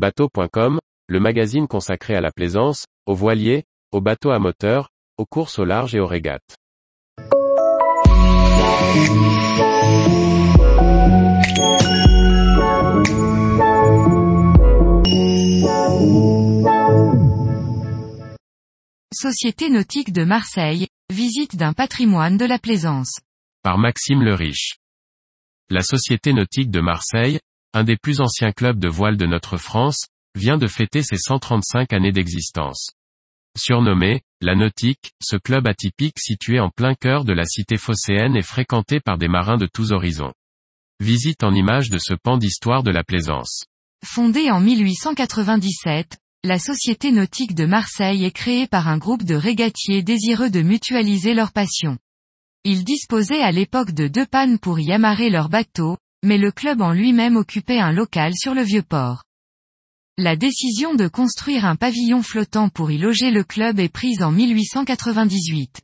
Bateau.com, le magazine consacré à la plaisance, aux voiliers, aux bateaux à moteur, aux courses au large et aux régates. Société nautique de Marseille, visite d'un patrimoine de la plaisance. Par Maxime le Riche. La Société nautique de Marseille, un des plus anciens clubs de voile de notre France, vient de fêter ses 135 années d'existence. Surnommé, la Nautique, ce club atypique situé en plein cœur de la cité phocéenne est fréquenté par des marins de tous horizons. Visite en image de ce pan d'histoire de la plaisance. Fondée en 1897, la Société nautique de Marseille est créée par un groupe de régatiers désireux de mutualiser leur passion. Ils disposaient à l'époque de deux pannes pour y amarrer leurs bateaux, mais le club en lui-même occupait un local sur le vieux port. La décision de construire un pavillon flottant pour y loger le club est prise en 1898.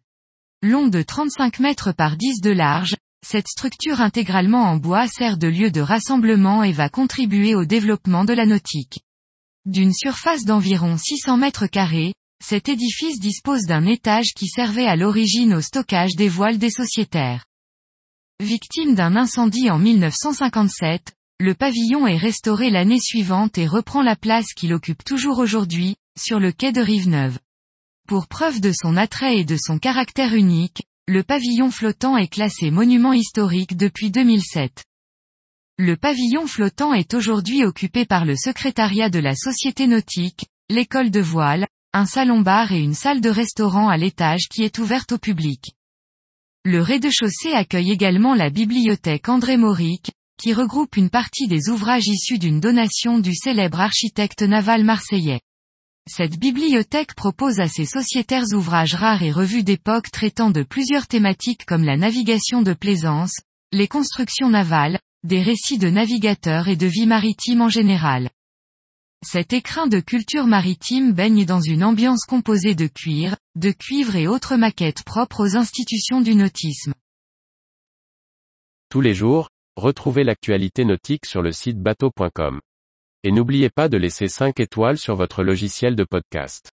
Long de 35 mètres par 10 de large, cette structure intégralement en bois sert de lieu de rassemblement et va contribuer au développement de la nautique. D'une surface d'environ 600 mètres carrés, cet édifice dispose d'un étage qui servait à l'origine au stockage des voiles des sociétaires. Victime d'un incendie en 1957, le pavillon est restauré l'année suivante et reprend la place qu'il occupe toujours aujourd'hui, sur le quai de Rive-Neuve. Pour preuve de son attrait et de son caractère unique, le pavillon flottant est classé monument historique depuis 2007. Le pavillon flottant est aujourd'hui occupé par le secrétariat de la Société nautique, l'école de voile, un salon-bar et une salle de restaurant à l'étage qui est ouverte au public. Le rez-de-chaussée accueille également la bibliothèque André Mauric, qui regroupe une partie des ouvrages issus d'une donation du célèbre architecte naval marseillais. Cette bibliothèque propose à ses sociétaires ouvrages rares et revues d'époque traitant de plusieurs thématiques comme la navigation de plaisance, les constructions navales, des récits de navigateurs et de vie maritime en général. Cet écrin de culture maritime baigne dans une ambiance composée de cuir, de cuivre et autres maquettes propres aux institutions du nautisme. Tous les jours, Retrouvez l'actualité nautique sur le site bateau.com. Et n'oubliez pas de laisser 5 étoiles sur votre logiciel de podcast.